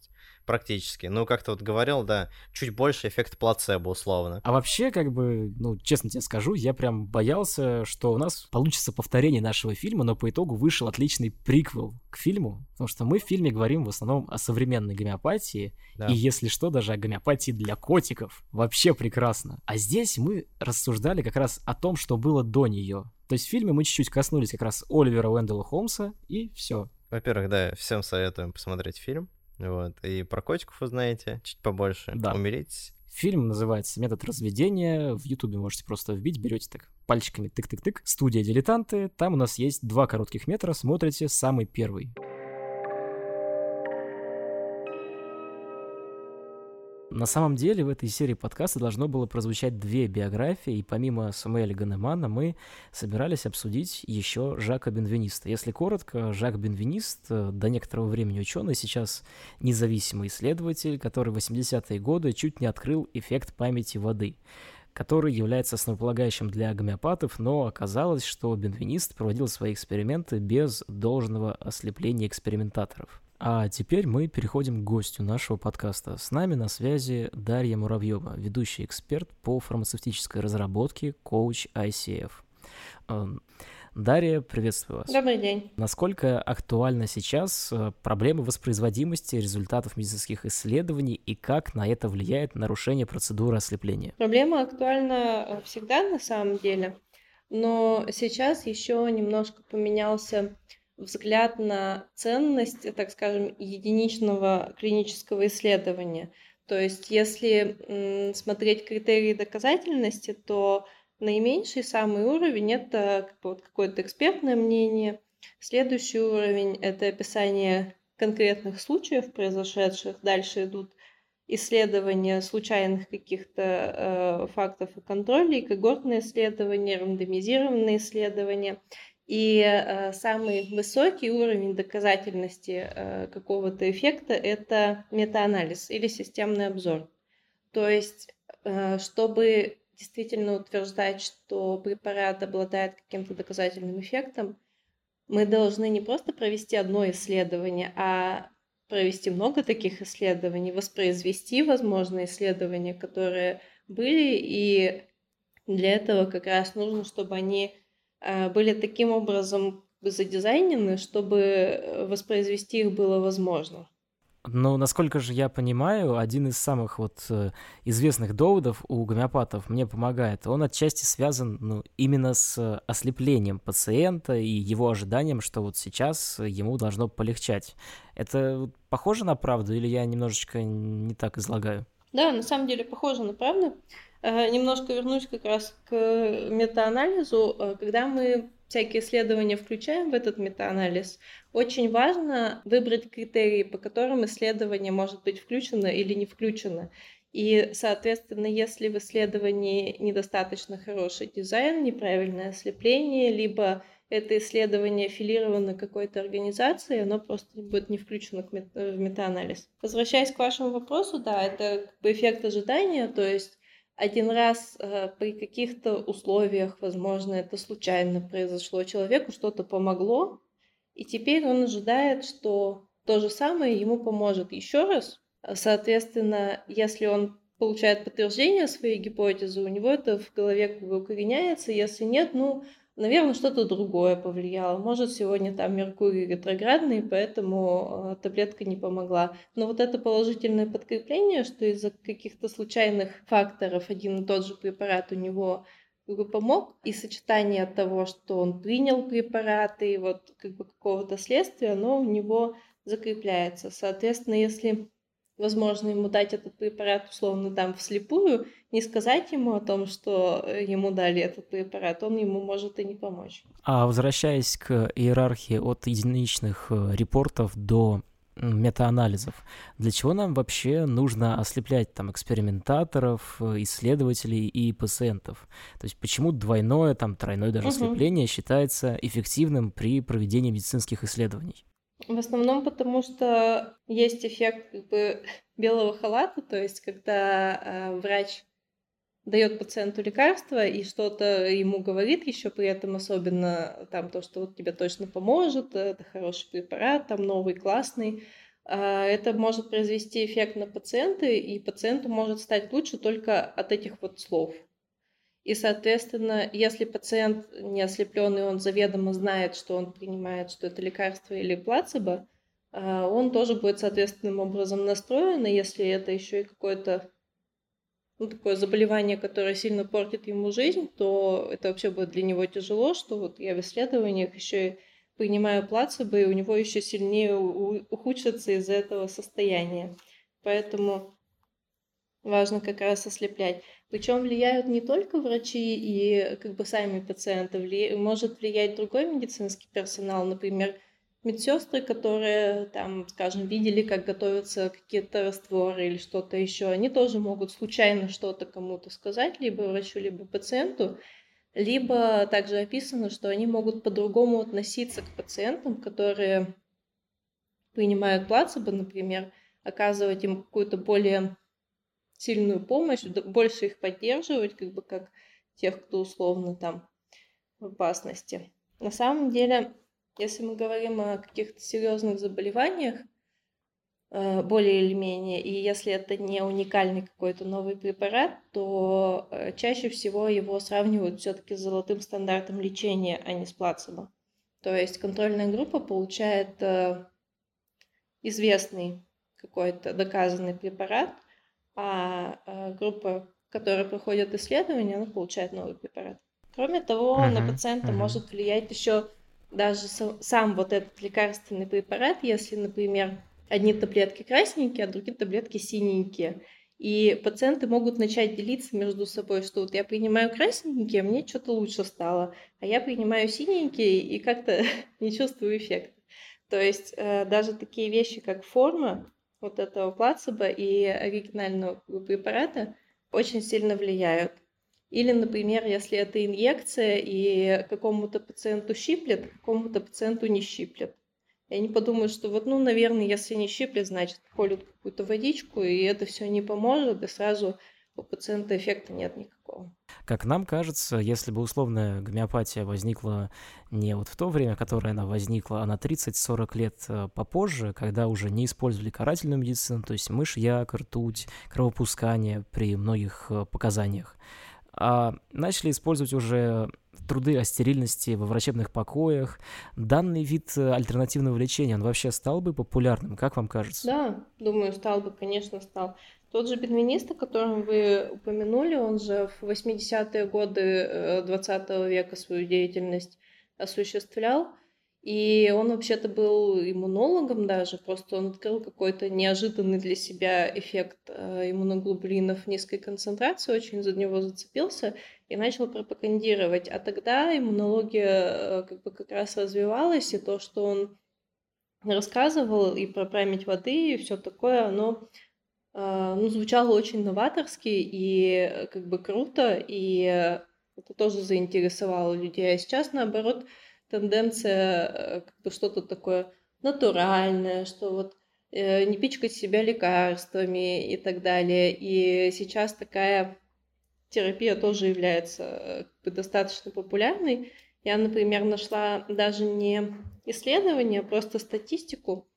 практически. Ну, как ты вот говорил, да, чуть больше эффект плацебо, условно. А вообще, как бы, ну, честно тебе скажу, я прям боялся, что у нас получится повторение нашего фильма, но по итогу вышел отличный приквел к фильму, потому что мы в фильме говорим в основном о современной гомеопатии, Да. и если что, даже о гомеопатии для котиков. Вообще прекрасно. А здесь мы рассуждали как раз о том, что было до нее. То есть в фильме мы чуть-чуть коснулись как раз Оливера Уэндела Холмса, и все. Во-первых, да, всем советуем посмотреть фильм. Вот. И про котиков узнаете чуть побольше. Да. Умеритесь. Фильм называется «Метод разведения». В Ютубе можете просто вбить, берете так пальчиками тык-тык-тык. Студия «Дилетанты». Там у нас есть два коротких метра. Смотрите самый первый. На самом деле в этой серии подкаста должно было прозвучать две биографии, и помимо Самуэля Ганемана мы собирались обсудить еще Жака Бенвениста. Если коротко, Жак Бенвенист э, до некоторого времени ученый, сейчас независимый исследователь, который в 80-е годы чуть не открыл эффект памяти воды который является основополагающим для гомеопатов, но оказалось, что бенвенист проводил свои эксперименты без должного ослепления экспериментаторов. А теперь мы переходим к гостю нашего подкаста. С нами на связи Дарья Муравьева, ведущий эксперт по фармацевтической разработке, коуч ICF. Эм, Дарья, приветствую вас. Добрый день. Насколько актуальна сейчас э, проблема воспроизводимости результатов медицинских исследований и как на это влияет нарушение процедуры ослепления? Проблема актуальна э, всегда на самом деле, но сейчас еще немножко поменялся взгляд на ценность, так скажем, единичного клинического исследования. То есть, если смотреть критерии доказательности, то наименьший самый уровень это вот какое-то экспертное мнение. Следующий уровень это описание конкретных случаев, произошедших. Дальше идут исследования случайных каких-то э, фактов и контролей, когортные исследования, рандомизированные исследования. И э, самый высокий уровень доказательности э, какого-то эффекта это метаанализ или системный обзор. То есть, э, чтобы действительно утверждать, что препарат обладает каким-то доказательным эффектом, мы должны не просто провести одно исследование, а провести много таких исследований, воспроизвести, возможно, исследования, которые были, и для этого как раз нужно, чтобы они были таким образом задизайнены, чтобы э, воспроизвести их было возможно. Но, насколько же я понимаю, один из самых вот э, известных доводов у гомеопатов мне помогает. Он отчасти связан ну, именно с ослеплением пациента и его ожиданием, что вот сейчас ему должно полегчать. Это похоже на правду или я немножечко не так излагаю? Да, на самом деле похоже на правду. Э, немножко вернусь как раз к метаанализу. Э, когда мы всякие исследования включаем в этот метаанализ, очень важно выбрать критерии, по которым исследование может быть включено или не включено. И, соответственно, если в исследовании недостаточно хороший дизайн, неправильное ослепление, либо это исследование аффилировано какой-то организацией, оно просто будет не включено в метаанализ. Возвращаясь к вашему вопросу, да, это как бы эффект ожидания, то есть один раз э, при каких-то условиях, возможно, это случайно произошло, человеку что-то помогло, и теперь он ожидает, что то же самое ему поможет еще раз. Соответственно, если он получает подтверждение своей гипотезы, у него это в голове как бы укореняется, если нет, ну, Наверное, что-то другое повлияло. Может, сегодня там Меркурий ретроградный, поэтому э, таблетка не помогла. Но вот это положительное подкрепление, что из-за каких-то случайных факторов один и тот же препарат у него помог, и сочетание того, что он принял препараты, и вот как бы какого-то следствия, оно у него закрепляется. Соответственно, если возможно, ему дать этот препарат условно там вслепую, не сказать ему о том, что э, ему дали этот препарат, он ему может и не помочь. А возвращаясь к иерархии от единичных э, репортов до метаанализов. Для чего нам вообще нужно ослеплять там экспериментаторов, э, исследователей и пациентов? То есть почему двойное, там тройное даже угу. ослепление считается эффективным при проведении медицинских исследований? В основном потому, что есть эффект как бы *laughs* белого халата, то есть когда э, врач дает пациенту лекарство и что-то ему говорит еще при этом, особенно там то, что вот тебе точно поможет, это хороший препарат, там новый, классный, э, это может произвести эффект на пациента, и пациенту может стать лучше только от этих вот слов. И, соответственно, если пациент не ослепленный, он заведомо знает, что он принимает, что это лекарство или плацебо, а, он тоже будет соответственным образом настроен, и если это еще и какое-то ну, такое заболевание, которое сильно портит ему жизнь, то это вообще будет для него тяжело, что вот я в исследованиях еще и принимаю плацебо, и у него еще сильнее ухудшится из-за этого состояния. Поэтому важно как раз ослеплять. Причем влияют не только врачи и как бы сами пациенты, влия... может влиять другой медицинский персонал, например, медсестры, которые там, скажем, видели, как готовятся какие-то растворы или что-то еще, они тоже могут случайно что-то кому-то сказать, либо врачу, либо пациенту, либо также описано, что они могут по-другому относиться к пациентам, которые принимают плацебо, например, оказывать им какую-то более сильную помощь, больше их поддерживать, как бы как тех, кто условно там в опасности. На самом деле, если мы говорим о каких-то серьезных заболеваниях, э, более или менее, и если это не уникальный какой-то новый препарат, то э, чаще всего его сравнивают все-таки с золотым стандартом лечения, а не с плацебо. То есть контрольная группа получает э, известный какой-то доказанный препарат, а группа, которая проходит исследование, она получает новый препарат. Кроме того, uh-huh, на пациента uh-huh. может влиять еще даже сам вот этот лекарственный препарат, если, например, одни таблетки красненькие, а другие таблетки синенькие. И пациенты могут начать делиться между собой, что вот я принимаю красненькие, а мне что-то лучше стало, а я принимаю синенькие и как-то *laughs* не чувствую эффекта. То есть э, даже такие вещи, как форма вот этого плацебо и оригинального препарата очень сильно влияют. Или, например, если это инъекция и какому-то пациенту щиплет, какому-то пациенту не щиплет. И они подумают, что вот, ну, наверное, если не щиплет, значит, колют какую-то водичку, и это все не поможет, и сразу у пациента эффекта нет никакого. Как нам кажется, если бы условная гомеопатия возникла не вот в то время, которое она возникла, а на 30-40 лет э, попозже, когда уже не использовали карательную медицину, то есть мышьяк, ртуть, кровопускание при многих э, показаниях, начали использовать уже труды о стерильности во врачебных покоях. Данный вид э, альтернативного лечения, он вообще стал бы популярным, как вам кажется? Да, думаю, стал бы, конечно, стал. Тот же бенвенист, о котором вы упомянули, он же в 80-е годы 20 э, века свою деятельность осуществлял. И он вообще-то был иммунологом даже, просто он открыл какой-то неожиданный для себя эффект э, иммуноглобулинов низкой концентрации, очень за него зацепился и начал пропагандировать. А тогда иммунология э, как бы как раз развивалась, и то, что он рассказывал и про память воды, и все такое, оно э, ну, звучало очень новаторски и как бы круто, и это тоже заинтересовало людей. А сейчас, наоборот, тенденция э, как бы что-то такое натуральное, что вот э, не пичкать себя лекарствами и так далее. И сейчас такая терапия тоже является э, как бы, достаточно популярной. Я, например, нашла даже не исследование, а просто статистику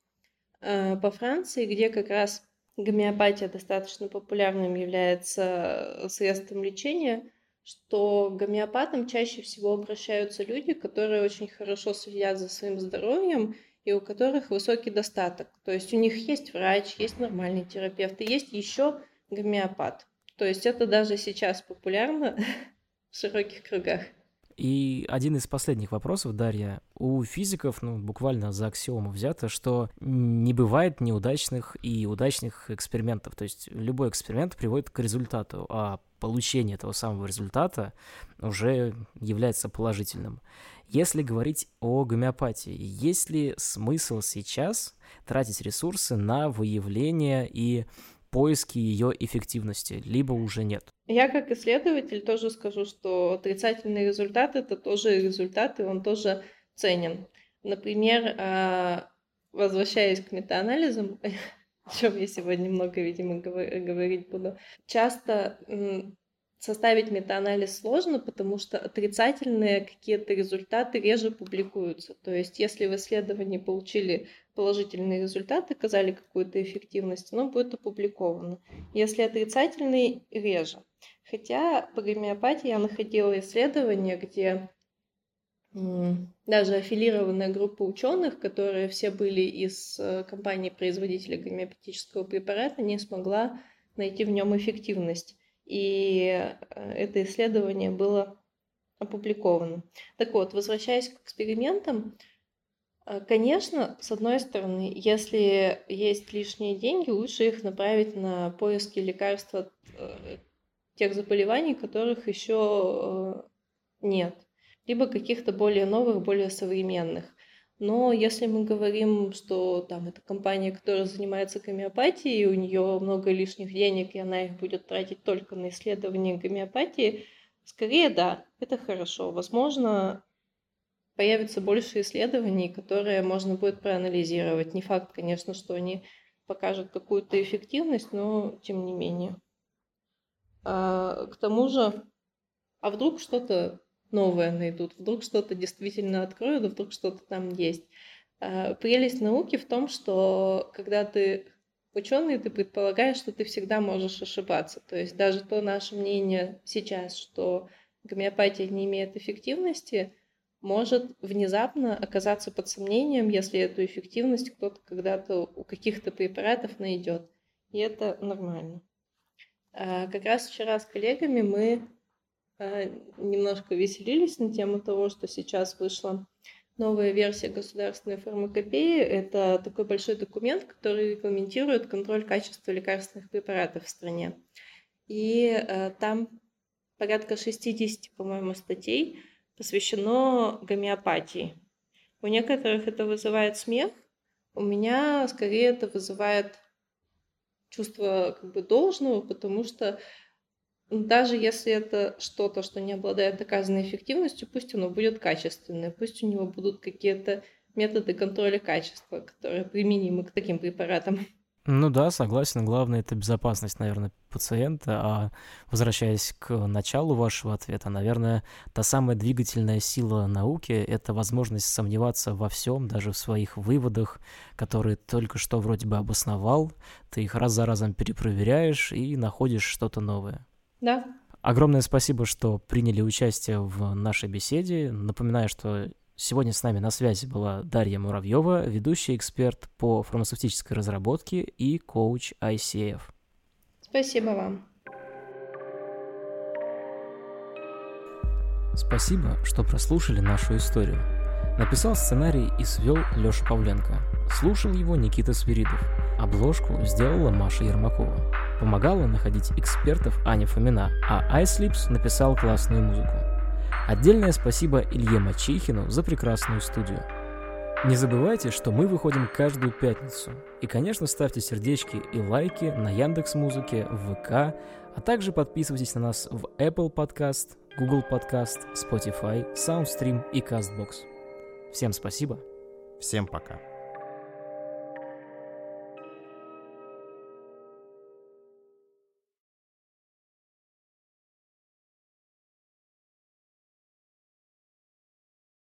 э, по Франции, где как раз гомеопатия достаточно популярным является средством лечения – что к гомеопатам чаще всего обращаются люди, которые очень хорошо следят за своим здоровьем и у которых высокий достаток. То есть у них есть врач, есть нормальный терапевт и есть еще гомеопат. То есть это даже сейчас популярно *laughs* в широких кругах. И один из последних вопросов, Дарья. У физиков, ну, буквально за аксиому взято, что не бывает неудачных и удачных экспериментов. То есть любой эксперимент приводит к результату, а получение этого самого результата уже является положительным. Если говорить о гомеопатии, есть ли смысл сейчас тратить ресурсы на выявление и поиски ее эффективности, либо уже нет. Я как исследователь тоже скажу, что отрицательный результат это тоже результат, и он тоже ценен. Например, а, возвращаясь к метаанализам, *laughs* о чем я сегодня много, видимо, говорить буду, часто составить метаанализ сложно, потому что отрицательные какие-то результаты реже публикуются. То есть, если в исследовании получили положительные результаты, оказали какую-то эффективность, оно будет опубликовано. Если отрицательный, реже. Хотя по гомеопатии я находила исследования, где даже аффилированная группа ученых, которые все были из э, компании-производителя гомеопатического препарата, не смогла найти в нем эффективность и э, это исследование было опубликовано. Так вот, возвращаясь к экспериментам, э, конечно, с одной стороны, если есть лишние деньги, лучше их направить на поиски лекарств от э, тех заболеваний, которых еще нет, либо каких-то более новых, более современных. Но если мы говорим, что там это компания, которая занимается гомеопатией, у нее много лишних денег, и она их будет тратить только на исследование гомеопатии, скорее да, это хорошо. Возможно, появится больше исследований, которые можно будет проанализировать. Не факт, конечно, что они покажут какую-то эффективность, но тем не менее. А, к тому же, а вдруг что-то новое найдут, вдруг что-то действительно откроют, вдруг что-то там есть. А, прелесть науки в том, что когда ты ученый, ты предполагаешь, что ты всегда можешь ошибаться. То есть даже то наше мнение сейчас, что гомеопатия не имеет эффективности, может внезапно оказаться под сомнением, если эту эффективность кто-то когда-то у каких-то препаратов найдет. И это нормально. А, как раз вчера с коллегами мы а, немножко веселились на тему того, что сейчас вышла новая версия государственной фармакопеи. Это такой большой документ, который регламентирует контроль качества лекарственных препаратов в стране. И а, там порядка 60, по-моему, статей посвящено гомеопатии. У некоторых это вызывает смех, у меня скорее это вызывает чувство как бы должного, потому что даже если это что-то, что не обладает доказанной эффективностью, пусть оно будет качественное, пусть у него будут какие-то методы контроля качества, которые применимы к таким препаратам. Ну да, согласен. Главное это безопасность, наверное, пациента. А возвращаясь к началу вашего ответа, наверное, та самая двигательная сила науки — это возможность сомневаться во всем, даже в своих выводах, которые только что вроде бы обосновал. Ты их раз за разом перепроверяешь и находишь что-то новое. Да. Огромное спасибо, что приняли участие в нашей беседе. Напоминаю, что Сегодня с нами на связи была Дарья Муравьева, ведущий эксперт по фармацевтической разработке и коуч ICF. Спасибо вам. Спасибо, что прослушали нашу историю. Написал сценарий и свел Леша Павленко. Слушал его Никита Свиридов. Обложку сделала Маша Ермакова. Помогала находить экспертов Аня Фомина, а iSlips написал классную музыку. Отдельное спасибо Илье Мачихину за прекрасную студию. Не забывайте, что мы выходим каждую пятницу. И, конечно, ставьте сердечки и лайки на Яндекс Музыке, ВК, а также подписывайтесь на нас в Apple Podcast, Google Podcast, Spotify, SoundStream и CastBox. Всем спасибо. Всем пока.